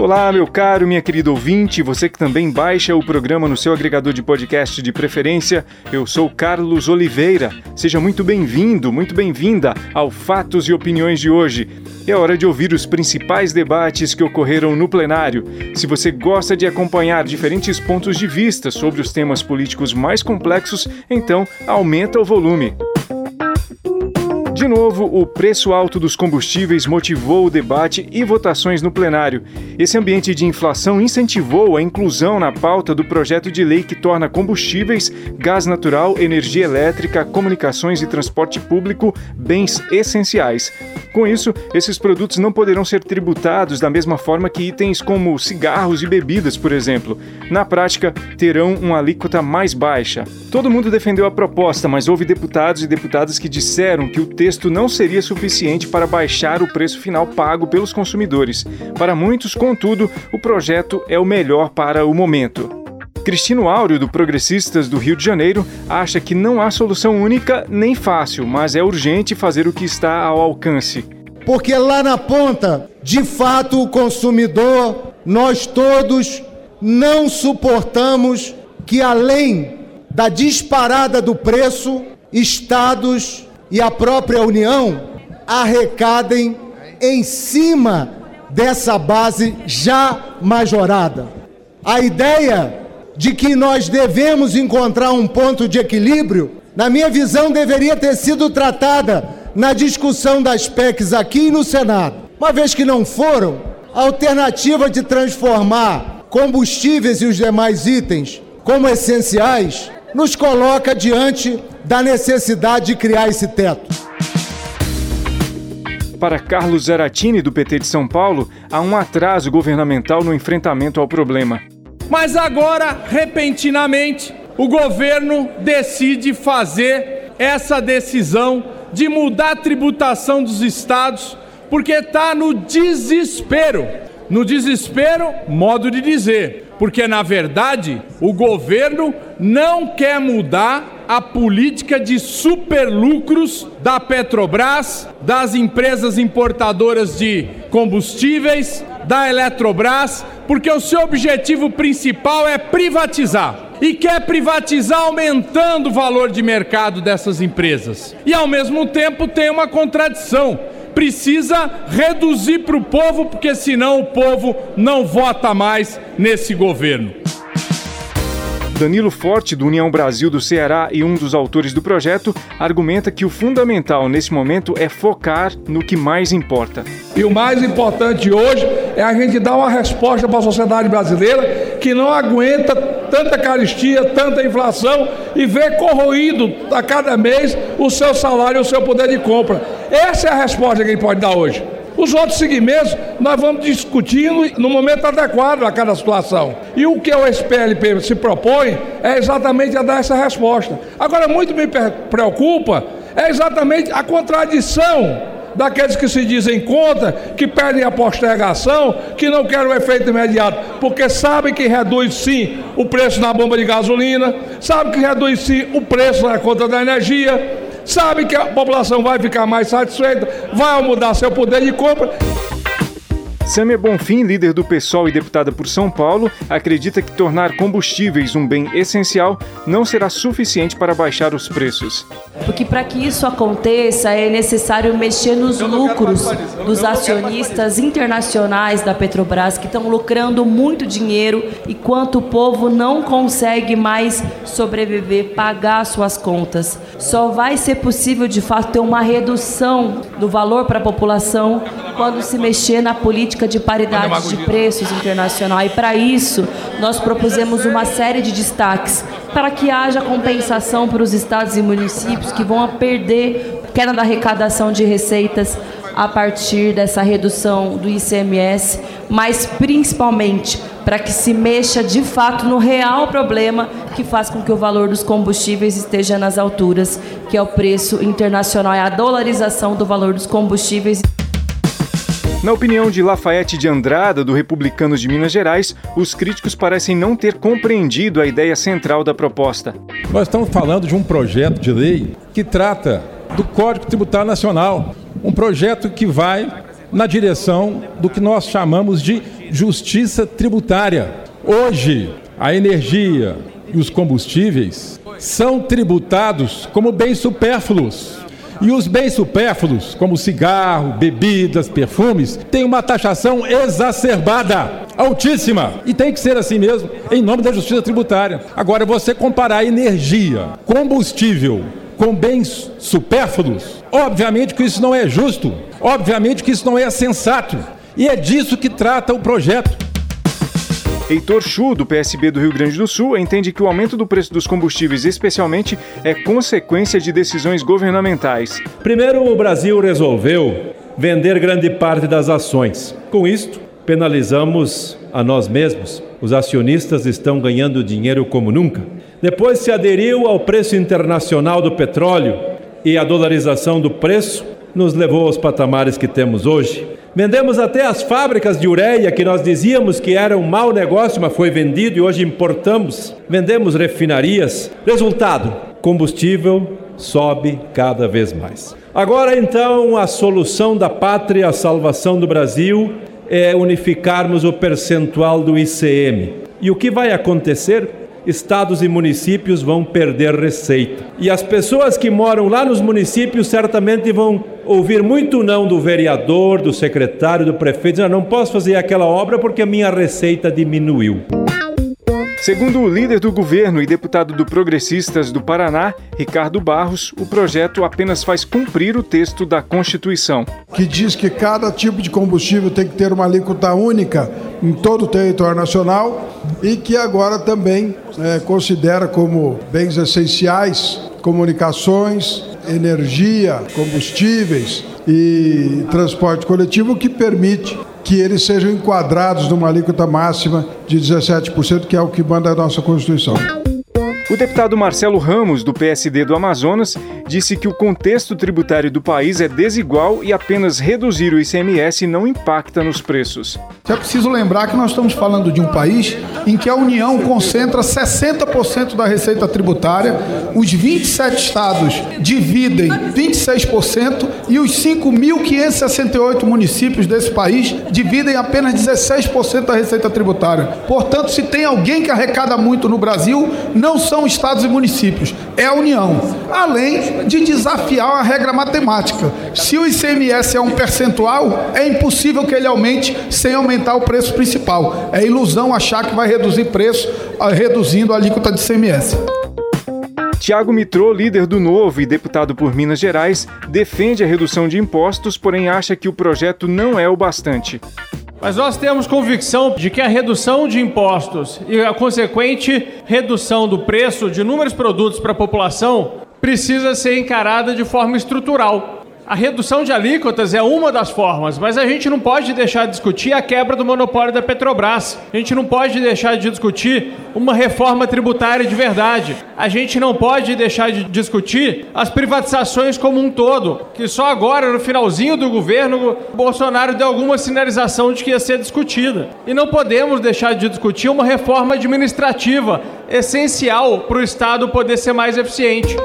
Olá, meu caro, minha querida ouvinte, você que também baixa o programa no seu agregador de podcast de preferência, eu sou Carlos Oliveira. Seja muito bem-vindo, muito bem-vinda ao Fatos e Opiniões de hoje. É hora de ouvir os principais debates que ocorreram no plenário. Se você gosta de acompanhar diferentes pontos de vista sobre os temas políticos mais complexos, então aumenta o volume. De novo, o preço alto dos combustíveis motivou o debate e votações no plenário. Esse ambiente de inflação incentivou a inclusão na pauta do projeto de lei que torna combustíveis, gás natural, energia elétrica, comunicações e transporte público bens essenciais. Com isso, esses produtos não poderão ser tributados da mesma forma que itens como cigarros e bebidas, por exemplo. Na prática, terão uma alíquota mais baixa. Todo mundo defendeu a proposta, mas houve deputados e deputadas que disseram que o texto não seria suficiente para baixar o preço final pago pelos consumidores. Para muitos, contudo, o projeto é o melhor para o momento. Cristino Áureo, do Progressistas do Rio de Janeiro, acha que não há solução única nem fácil, mas é urgente fazer o que está ao alcance. Porque lá na ponta, de fato, o consumidor, nós todos não suportamos que, além da disparada do preço, estados e a própria União arrecadem em cima dessa base já majorada. A ideia de que nós devemos encontrar um ponto de equilíbrio, na minha visão, deveria ter sido tratada na discussão das PECs aqui e no Senado. Uma vez que não foram, a alternativa de transformar combustíveis e os demais itens como essenciais nos coloca diante da necessidade de criar esse teto. Para Carlos Zaratini, do PT de São Paulo, há um atraso governamental no enfrentamento ao problema. Mas agora, repentinamente, o governo decide fazer essa decisão de mudar a tributação dos estados, porque está no desespero. No desespero, modo de dizer, porque na verdade o governo não quer mudar a política de superlucros da Petrobras, das empresas importadoras de combustíveis, da Eletrobras, porque o seu objetivo principal é privatizar. E quer privatizar aumentando o valor de mercado dessas empresas. E ao mesmo tempo tem uma contradição precisa reduzir para o povo, porque senão o povo não vota mais nesse governo. Danilo Forte, do União Brasil do Ceará e um dos autores do projeto, argumenta que o fundamental nesse momento é focar no que mais importa. E o mais importante hoje é a gente dar uma resposta para a sociedade brasileira que não aguenta tanta caristia, tanta inflação e vê corroído a cada mês o seu salário, o seu poder de compra. Essa é a resposta que ele pode dar hoje. Os outros segmentos nós vamos discutindo no momento adequado a cada situação. E o que o SPLP se propõe é exatamente a dar essa resposta. Agora, muito me preocupa é exatamente a contradição daqueles que se dizem contra, que pedem a postergação, que não querem o efeito imediato, porque sabem que reduz sim o preço na bomba de gasolina, sabem que reduz sim o preço na conta da energia, sabe que a população vai ficar mais satisfeita, vai mudar seu poder de compra. Samia Bonfim, líder do PSOL e deputada por São Paulo, acredita que tornar combustíveis um bem essencial não será suficiente para baixar os preços. Porque para que isso aconteça é necessário mexer nos lucros dos acionistas internacionais da Petrobras que estão lucrando muito dinheiro enquanto o povo não consegue mais sobreviver, pagar suas contas. Só vai ser possível de fato ter uma redução do valor para a população quando se mexer na política de paridade de preços internacional. E para isso, nós propusemos uma série de destaques para que haja compensação para os estados e municípios que vão perder queda da arrecadação de receitas a partir dessa redução do ICMS, mas principalmente para que se mexa de fato no real problema que faz com que o valor dos combustíveis esteja nas alturas, que é o preço internacional, é a dolarização do valor dos combustíveis. Na opinião de Lafayette de Andrada, do Republicanos de Minas Gerais, os críticos parecem não ter compreendido a ideia central da proposta. Nós estamos falando de um projeto de lei que trata do Código Tributário Nacional, um projeto que vai na direção do que nós chamamos de justiça tributária. Hoje, a energia e os combustíveis são tributados como bens supérfluos. E os bens supérfluos, como cigarro, bebidas, perfumes, têm uma taxação exacerbada, altíssima. E tem que ser assim mesmo, em nome da justiça tributária. Agora, você comparar energia, combustível, com bens supérfluos, obviamente que isso não é justo, obviamente que isso não é sensato. E é disso que trata o projeto. Heitor Chu, do PSB do Rio Grande do Sul, entende que o aumento do preço dos combustíveis, especialmente, é consequência de decisões governamentais. Primeiro, o Brasil resolveu vender grande parte das ações. Com isto, penalizamos a nós mesmos. Os acionistas estão ganhando dinheiro como nunca. Depois se aderiu ao preço internacional do petróleo e a dolarização do preço nos levou aos patamares que temos hoje. Vendemos até as fábricas de ureia que nós dizíamos que era um mau negócio, mas foi vendido e hoje importamos. Vendemos refinarias. Resultado: combustível sobe cada vez mais. Agora então a solução da pátria, a salvação do Brasil é unificarmos o percentual do ICM. E o que vai acontecer? Estados e municípios vão perder receita. E as pessoas que moram lá nos municípios certamente vão ouvir muito não do vereador, do secretário, do prefeito, dizendo, não posso fazer aquela obra porque a minha receita diminuiu. Segundo o líder do governo e deputado do Progressistas do Paraná, Ricardo Barros, o projeto apenas faz cumprir o texto da Constituição. Que diz que cada tipo de combustível tem que ter uma alíquota única em todo o território nacional e que agora também é, considera como bens essenciais comunicações, energia, combustíveis e transporte coletivo, que permite que eles sejam enquadrados numa alíquota máxima de 17%, que é o que manda a nossa Constituição. O deputado Marcelo Ramos, do PSD do Amazonas, disse que o contexto tributário do país é desigual e apenas reduzir o ICMS não impacta nos preços. É preciso lembrar que nós estamos falando de um país em que a União concentra 60% da receita tributária, os 27 estados dividem 26% e os 5.568 municípios desse país dividem apenas 16% da receita tributária. Portanto, se tem alguém que arrecada muito no Brasil, não são estados e municípios, é a União. Além de desafiar a regra matemática. Se o ICMS é um percentual, é impossível que ele aumente sem aumentar o preço principal. É ilusão achar que vai reduzir preço ah, reduzindo a alíquota de ICMS. Tiago Mitrô, líder do Novo e deputado por Minas Gerais, defende a redução de impostos, porém acha que o projeto não é o bastante. Mas nós temos convicção de que a redução de impostos e a consequente redução do preço de inúmeros produtos para a população precisa ser encarada de forma estrutural. A redução de alíquotas é uma das formas, mas a gente não pode deixar de discutir a quebra do monopólio da Petrobras. A gente não pode deixar de discutir uma reforma tributária de verdade. A gente não pode deixar de discutir as privatizações como um todo, que só agora, no finalzinho do governo, Bolsonaro deu alguma sinalização de que ia ser discutida. E não podemos deixar de discutir uma reforma administrativa essencial para o Estado poder ser mais eficiente.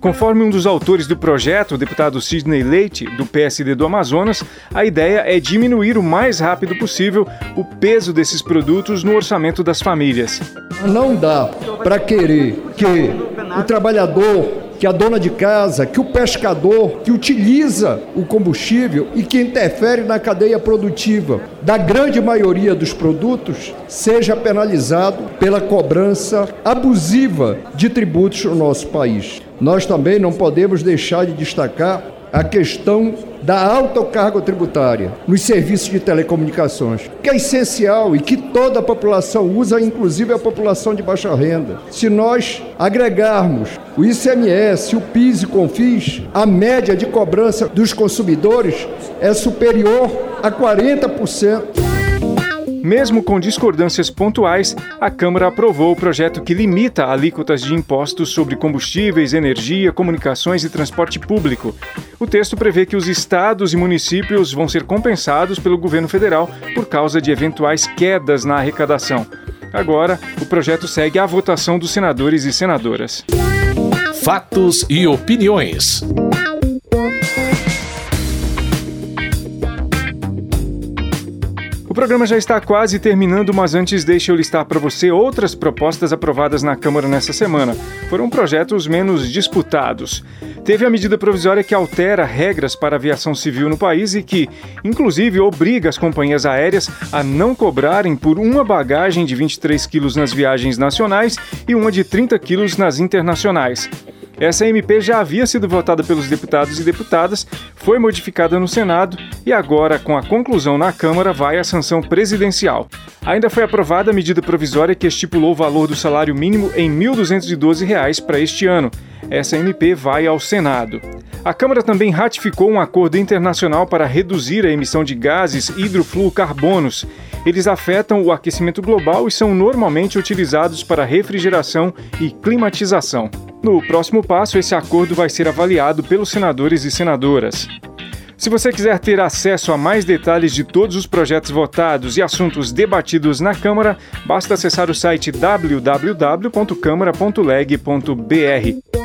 Conforme um dos autores do projeto, o deputado Sidney Leite, do PSD do Amazonas, a ideia é diminuir o mais rápido possível o peso desses produtos no orçamento das famílias. Não dá para querer que o trabalhador que a dona de casa, que o pescador que utiliza o combustível e que interfere na cadeia produtiva da grande maioria dos produtos seja penalizado pela cobrança abusiva de tributos no nosso país. Nós também não podemos deixar de destacar a questão da alta carga tributária nos serviços de telecomunicações, que é essencial e que toda a população usa, inclusive a população de baixa renda. Se nós agregarmos o ICMS, o PIS e o CONFIS, a média de cobrança dos consumidores é superior a 40%. Mesmo com discordâncias pontuais, a Câmara aprovou o projeto que limita alíquotas de impostos sobre combustíveis, energia, comunicações e transporte público. O texto prevê que os estados e municípios vão ser compensados pelo governo federal por causa de eventuais quedas na arrecadação. Agora, o projeto segue à votação dos senadores e senadoras. Fatos e opiniões. Programa já está quase terminando, mas antes deixe eu listar para você outras propostas aprovadas na Câmara nessa semana. Foram projetos menos disputados. Teve a medida provisória que altera regras para a aviação civil no país e que, inclusive, obriga as companhias aéreas a não cobrarem por uma bagagem de 23 quilos nas viagens nacionais e uma de 30 quilos nas internacionais. Essa MP já havia sido votada pelos deputados e deputadas, foi modificada no Senado e agora, com a conclusão na Câmara, vai à sanção presidencial. Ainda foi aprovada a medida provisória que estipulou o valor do salário mínimo em R$ 1.212 para este ano. Essa MP vai ao Senado. A Câmara também ratificou um acordo internacional para reduzir a emissão de gases hidrofluorcarbonos. Eles afetam o aquecimento global e são normalmente utilizados para refrigeração e climatização. No próximo passo, esse acordo vai ser avaliado pelos senadores e senadoras. Se você quiser ter acesso a mais detalhes de todos os projetos votados e assuntos debatidos na Câmara, basta acessar o site www.câmara.leg.br.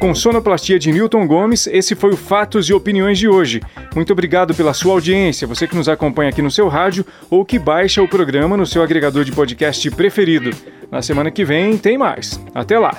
Com sonoplastia de Newton Gomes, esse foi o Fatos e Opiniões de hoje. Muito obrigado pela sua audiência, você que nos acompanha aqui no seu rádio ou que baixa o programa no seu agregador de podcast preferido. Na semana que vem tem mais. Até lá!